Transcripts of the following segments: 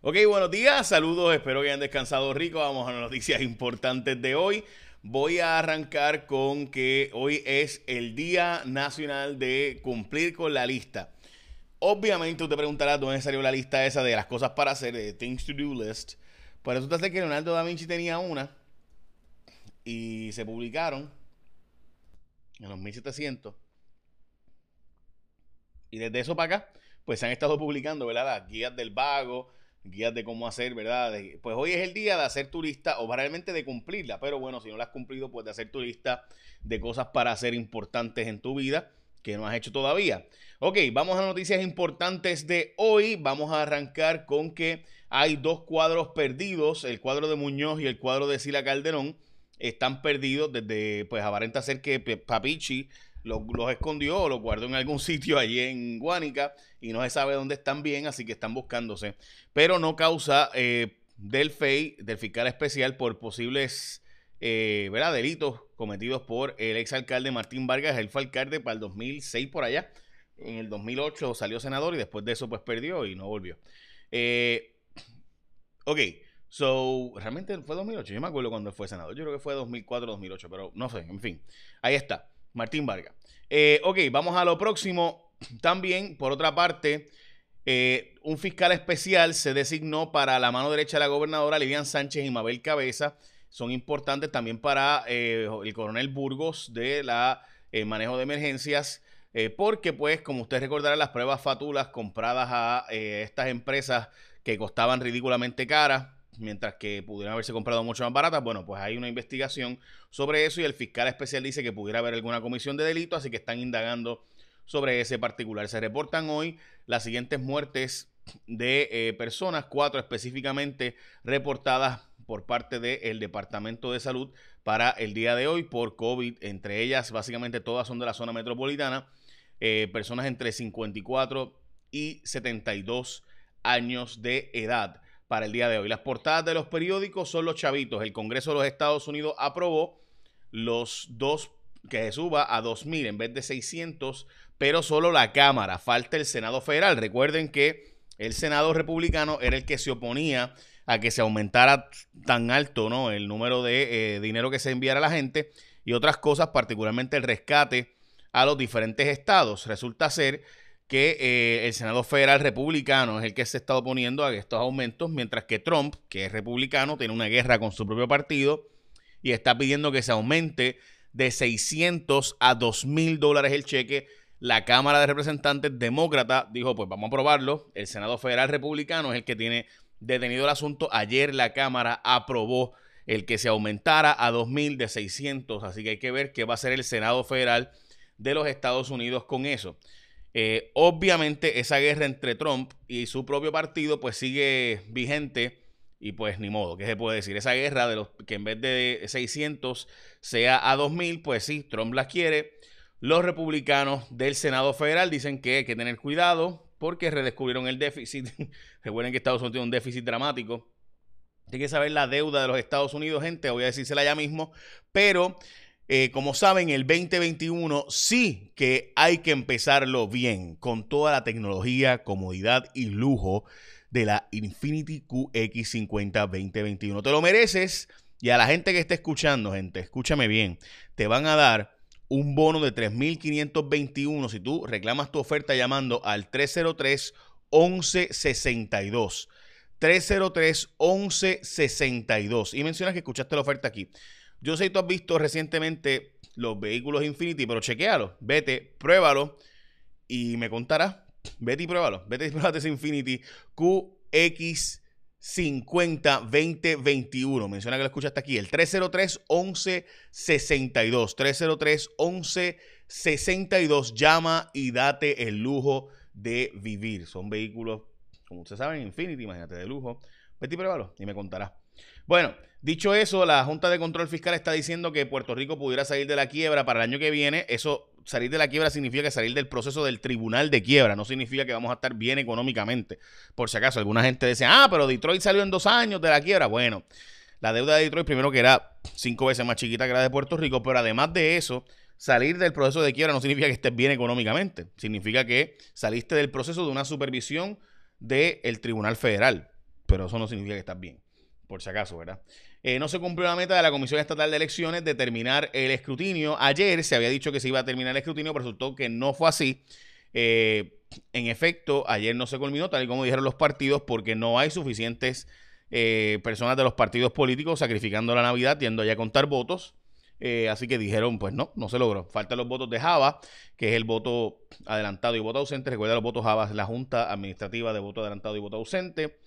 Ok, buenos días, saludos, espero que hayan descansado rico. Vamos a las noticias importantes de hoy. Voy a arrancar con que hoy es el Día Nacional de Cumplir con la Lista. Obviamente usted preguntará dónde salió la lista esa de las cosas para hacer, de Things to Do List. Pues resulta ser que Leonardo da Vinci tenía una y se publicaron en los 1700. Y desde eso para acá, pues se han estado publicando, ¿verdad? Las guías del vago, guías de cómo hacer, ¿verdad? pues hoy es el día de hacer tu lista o realmente de cumplirla, pero bueno, si no la has cumplido, pues de hacer tu lista de cosas para hacer importantes en tu vida que no has hecho todavía. Ok, vamos a noticias importantes de hoy. Vamos a arrancar con que hay dos cuadros perdidos, el cuadro de Muñoz y el cuadro de Sila Calderón. Están perdidos desde, pues aparenta ser que Papichi los, escondió o los guardó en algún sitio allí en Guánica y no se sabe dónde están bien, así que están buscándose. Pero no causa eh, del FEI, del fiscal especial, por posibles eh, ¿verdad? delitos cometidos por el exalcalde Martín Vargas. Él fue alcalde para el 2006 por allá. En el 2008 salió senador y después de eso pues perdió y no volvió. Eh, ok, so, realmente fue 2008. Yo me acuerdo cuando fue senador. Yo creo que fue 2004, 2008, pero no sé, en fin. Ahí está. Martín Vargas. Eh, ok, vamos a lo próximo. También, por otra parte, eh, un fiscal especial se designó para la mano derecha de la gobernadora Lilian Sánchez y Mabel Cabeza. Son importantes también para eh, el coronel Burgos de la manejo de emergencias. porque, pues, como ustedes recordarán, las pruebas fatulas compradas a estas empresas que costaban ridículamente caras, mientras que pudieran haberse comprado mucho más baratas. Bueno, pues hay una investigación sobre eso y el fiscal especial dice que pudiera haber alguna comisión de delito, así que están indagando sobre ese particular. Se reportan hoy las siguientes muertes de eh, personas, cuatro específicamente reportadas por parte del Departamento de Salud para el día de hoy por COVID. Entre ellas, básicamente todas son de la zona metropolitana. Eh, personas entre 54 y 72 años de edad para el día de hoy. Las portadas de los periódicos son los chavitos. El Congreso de los Estados Unidos aprobó los dos que se suba a 2.000 en vez de 600, pero solo la Cámara. Falta el Senado Federal. Recuerden que el Senado republicano era el que se oponía a que se aumentara tan alto ¿no? el número de eh, dinero que se enviara a la gente y otras cosas, particularmente el rescate a los diferentes estados. Resulta ser que eh, el Senado Federal Republicano es el que se está oponiendo a estos aumentos, mientras que Trump, que es republicano, tiene una guerra con su propio partido y está pidiendo que se aumente de 600 a 2 mil dólares el cheque. La Cámara de Representantes demócrata dijo, pues vamos a aprobarlo. El Senado Federal Republicano es el que tiene detenido el asunto. Ayer la Cámara aprobó el que se aumentara a 2 mil de 600. Así que hay que ver qué va a hacer el Senado Federal de los Estados Unidos con eso. Eh, obviamente esa guerra entre Trump y su propio partido pues sigue vigente y pues ni modo, ¿qué se puede decir? Esa guerra de los que en vez de 600 sea a 2000, pues sí, Trump las quiere. Los republicanos del Senado Federal dicen que hay que tener cuidado porque redescubrieron el déficit. Recuerden que Estados Unidos tiene un déficit dramático. Hay que saber la deuda de los Estados Unidos, gente, voy a decírsela ya mismo, pero eh, como saben, el 2021 sí que hay que empezarlo bien, con toda la tecnología, comodidad y lujo de la Infinity QX50 2021. Te lo mereces y a la gente que esté escuchando, gente, escúchame bien, te van a dar un bono de 3.521 si tú reclamas tu oferta llamando al 303 1162. 303 1162 y mencionas que escuchaste la oferta aquí. Yo sé que tú has visto recientemente los vehículos Infinity, pero chequealo, vete, pruébalo y me contarás. Vete y pruébalo. Vete y pruébate ese Infinity QX 50 2021. Menciona que lo escuchaste aquí. El 303 11 62. 303 11 62. Llama y date el lujo de vivir. Son vehículos, como ustedes saben, Infinity, imagínate, de lujo. Vete y pruébalo y me contarás. Bueno, dicho eso, la Junta de Control Fiscal está diciendo que Puerto Rico pudiera salir de la quiebra para el año que viene. Eso, salir de la quiebra significa que salir del proceso del tribunal de quiebra. No significa que vamos a estar bien económicamente. Por si acaso, alguna gente dice, ah, pero Detroit salió en dos años de la quiebra. Bueno, la deuda de Detroit, primero que era cinco veces más chiquita que la de Puerto Rico, pero además de eso, salir del proceso de quiebra no significa que estés bien económicamente. Significa que saliste del proceso de una supervisión del Tribunal Federal. pero eso no significa que estás bien, por si acaso, ¿verdad? Eh, no se cumplió la meta de la Comisión Estatal de Elecciones de terminar el escrutinio. Ayer se había dicho que se iba a terminar el escrutinio, pero resultó que no fue así. Eh, en efecto, ayer no se culminó, tal y como dijeron los partidos, porque no hay suficientes eh, personas de los partidos políticos sacrificando la Navidad, yendo allá a contar votos. Así que dijeron, pues no, no se logró. Faltan los votos de Java, que es el voto adelantado y voto ausente. Recuerda, los votos Java es la Junta Administrativa de Voto Adelantado y Voto Ausente.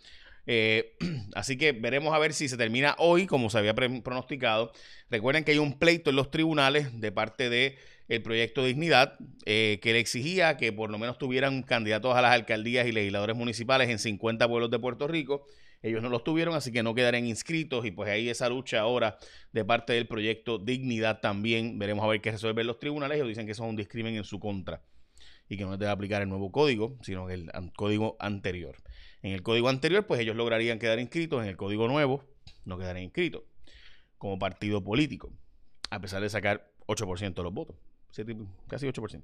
Eh, así que veremos a ver si se termina hoy, como se había pronosticado. Recuerden que hay un pleito en los tribunales de parte de el proyecto Dignidad, que le exigía que por lo menos tuvieran candidatos a las alcaldías y legisladores municipales en 50 pueblos de Puerto Rico. Ellos no los tuvieron, así que no quedarán inscritos. Y pues ahí esa lucha ahora de parte del proyecto Dignidad también. Veremos a ver qué resuelven los tribunales. Ellos dicen que eso es un discrimen en su contra y que no debe aplicar el nuevo código, sino el código anterior. En el código anterior, pues ellos lograrían quedar inscritos. En el código nuevo, no quedarían inscritos como partido político, a pesar de sacar 8% de los votos. Casi 8%.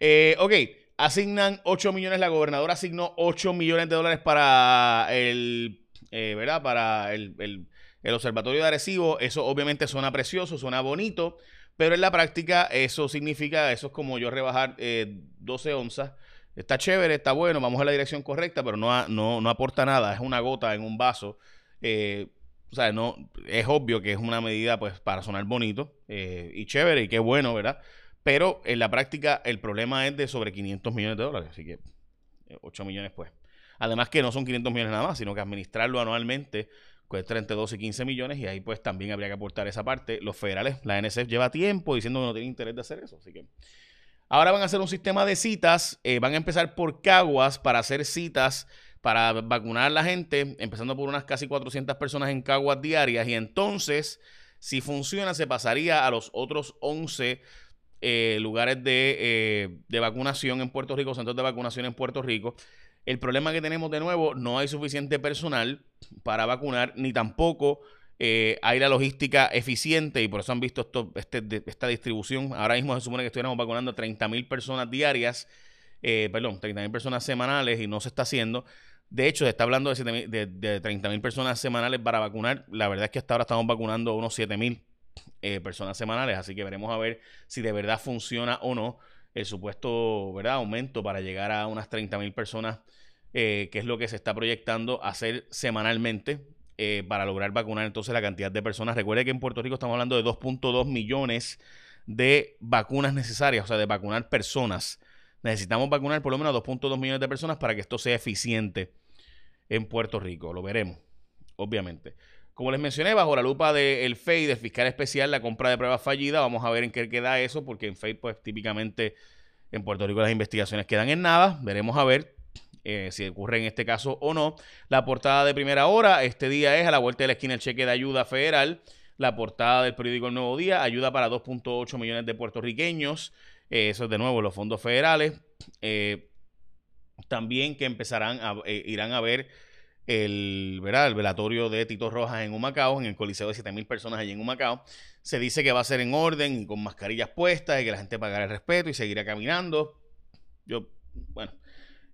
Eh, ok, asignan 8 millones, la gobernadora asignó 8 millones de dólares para el eh, ¿verdad? Para el, observatorio de Arecibo, eso obviamente suena precioso, suena bonito, pero en la práctica eso significa, eso es como yo rebajar 12 eh, onzas. Está chévere, está bueno, vamos a la dirección correcta, pero no, no, aporta nada, es una gota en un vaso. Eh, o sea, no, es obvio que es una medida pues para sonar bonito y chévere y qué bueno, ¿verdad? Pero en la práctica el problema es de sobre 500 millones de dólares, así que 8 millones pues Además que no son 500 millones nada más, sino que administrarlo anualmente cuesta entre 12 y 15 millones y ahí pues también habría que aportar esa parte. Los federales, la NSF lleva tiempo diciendo que no tiene interés de hacer eso, así que... Ahora van a hacer un sistema de citas, eh, van a empezar por Caguas para hacer citas para vacunar a la gente, empezando por unas casi 400 personas en Caguas diarias y entonces, si funciona, se pasaría a los otros 11 eh, lugares de, eh, de vacunación en Puerto Rico, centros de vacunación en Puerto Rico. El problema que tenemos de nuevo, no hay suficiente personal para vacunar, ni tampoco eh, hay la logística eficiente y por eso han visto este, esta distribución. Ahora mismo se supone que estuviéramos vacunando a 30 mil personas diarias, eh, perdón, 30 mil personas semanales y no se está haciendo. De hecho, se está hablando de, de, de 30 mil personas semanales para vacunar. La verdad es que hasta ahora estamos vacunando unos 7 mil eh, personas semanales, así que veremos a ver si de verdad funciona o no el supuesto ¿verdad? aumento para llegar a unas 30 mil personas, eh, que es lo que se está proyectando hacer semanalmente eh, para lograr vacunar entonces la cantidad de personas. Recuerde que en Puerto Rico estamos hablando de 2.2 millones de vacunas necesarias, o sea, de vacunar personas. Necesitamos vacunar por lo menos 2.2 millones de personas para que esto sea eficiente en Puerto Rico. Lo veremos, obviamente. Como les mencioné, bajo la lupa del FEI, del fiscal especial, la compra de pruebas fallida, vamos a ver en qué queda eso, porque en FEI, pues típicamente en Puerto Rico las investigaciones quedan en nada. Veremos a ver eh, si ocurre en este caso o no. La portada de primera hora, este día es a la vuelta de la esquina el cheque de ayuda federal. La portada del periódico El Nuevo Día, ayuda para 2.8 millones de puertorriqueños. Eh, eso es de nuevo los fondos federales. Eh, también que empezarán a, irán a ver el, ¿verdad? el velatorio de Tito Rojas en Humacao, en el Coliseo de 7.000 personas allí en Humacao. Se dice que va a ser en orden y con mascarillas puestas y que la gente pagará el respeto y seguirá caminando. Yo, bueno,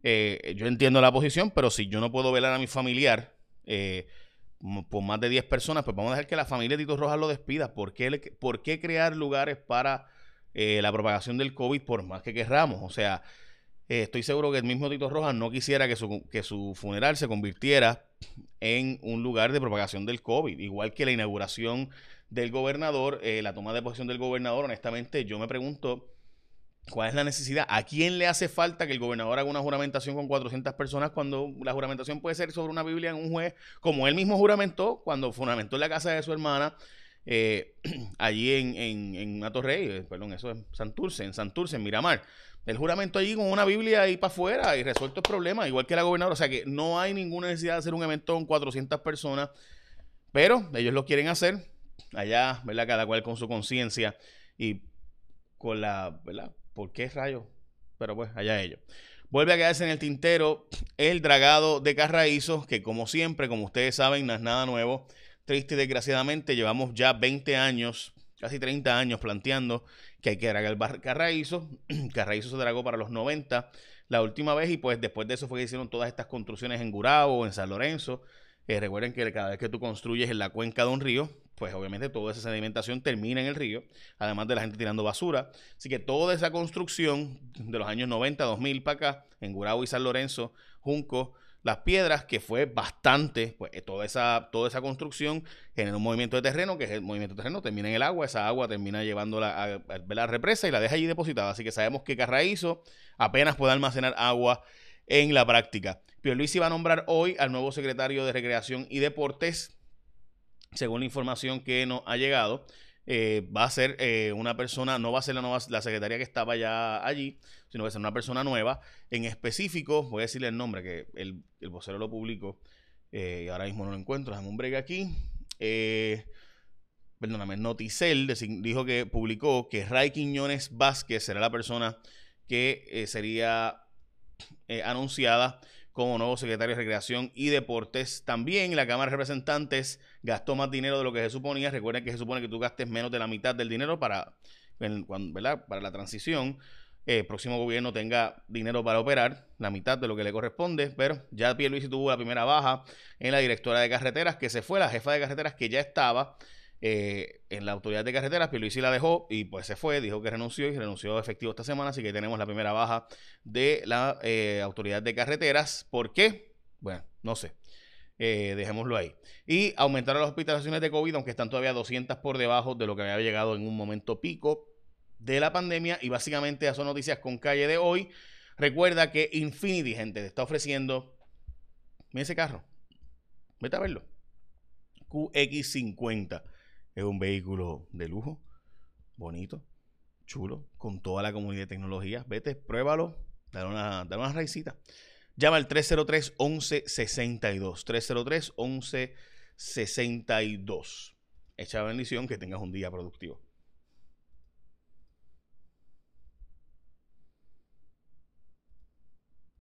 eh, yo entiendo la posición, pero si yo no puedo velar a mi familiar eh, por más de 10 personas, pues vamos a dejar que la familia de Tito Rojas lo despida. ¿Por qué, por qué crear lugares para eh, la propagación del COVID por más que querramos? O sea, eh, estoy seguro que el mismo Tito Rojas no quisiera que su, que su funeral se convirtiera en un lugar de propagación del COVID, igual que la inauguración del gobernador, eh, la toma de posición del gobernador, honestamente yo me pregunto cuál es la necesidad, a quién le hace falta que el gobernador haga una juramentación con 400 personas cuando la juramentación puede ser sobre una Biblia en un juez, como él mismo juramentó cuando fundamentó en la casa de su hermana, eh, allí en, en, en Atorrey, perdón, eso es Santurce, en Santurce, en Miramar el juramento allí con una Biblia ahí para afuera y resuelto el problema, igual que la gobernadora. O sea que no hay ninguna necesidad de hacer un evento con 400 personas, pero ellos lo quieren hacer allá, ¿verdad? Cada cual con su conciencia y con la, ¿verdad? ¿Por qué rayos? Pero pues, allá ellos. Vuelve a quedarse en el tintero el dragado de Carraízo, que como siempre, como ustedes saben, no es nada nuevo. Triste y desgraciadamente, llevamos ya 20 años, casi 30 años planteando que hay que dragar el Carraízo. Carraízo se dragó para los 90 la última vez y pues después de eso fue que hicieron todas estas construcciones en Gurabo, en San Lorenzo. Eh, recuerden que cada vez que tú construyes en la cuenca de un río, pues obviamente toda esa sedimentación termina en el río, además de la gente tirando basura. Así que toda esa construcción de los años 90, 2000 para acá, en Gurabo y San Lorenzo, Junco, las piedras, que fue bastante, pues eh, toda esa, toda esa construcción genera un movimiento de terreno, que es el movimiento de terreno, termina en el agua, esa agua termina llevándola a, la represa y la deja allí depositada. Así que sabemos que Carraízo apenas puede almacenar agua en la práctica. Luis iba a nombrar hoy al nuevo secretario de Recreación y Deportes, según la información que nos ha llegado. Eh, va a ser eh, una persona, no va a ser la, secretaria que estaba ya allí, sino va a ser una persona nueva. En específico, voy a decirle el nombre, que el, vocero lo publicó, eh, y ahora mismo no lo encuentro, déjame un break aquí. perdóname, Noticel dijo que publicó que Ray Quiñones Vázquez será la persona que sería anunciada como nuevo secretario de Recreación y Deportes. También la Cámara de Representantes gastó más dinero de lo que se suponía. Recuerden que se supone que tú gastes menos de la mitad del dinero para, para la transición. El próximo gobierno tenga dinero para operar, la mitad de lo que le corresponde, pero ya Pierluisi tuvo la primera baja en la directora de carreteras, que se fue, la jefa de carreteras que ya estaba, eh, en la autoridad de carreteras, Pierluisi la dejó y pues se fue, dijo que renunció y renunció efectivo esta semana, así que tenemos la primera baja de la eh, autoridad de carreteras. ¿Por qué? Bueno, no sé. Eh, dejémoslo ahí. Y aumentaron las hospitalizaciones de COVID, aunque están todavía 200 por debajo de lo que había llegado en un momento pico de la pandemia. Y básicamente, son noticias con calle de hoy. Recuerda que Infinity, gente, te está ofreciendo. Mira ese carro. Vete a verlo. QX50 es un vehículo de lujo, bonito, chulo, con toda la comunidad de tecnología. Vete, pruébalo, dale una, dale una raicita. Llama al 303-1162. 303-1162. Echa bendición, que tengas un día productivo.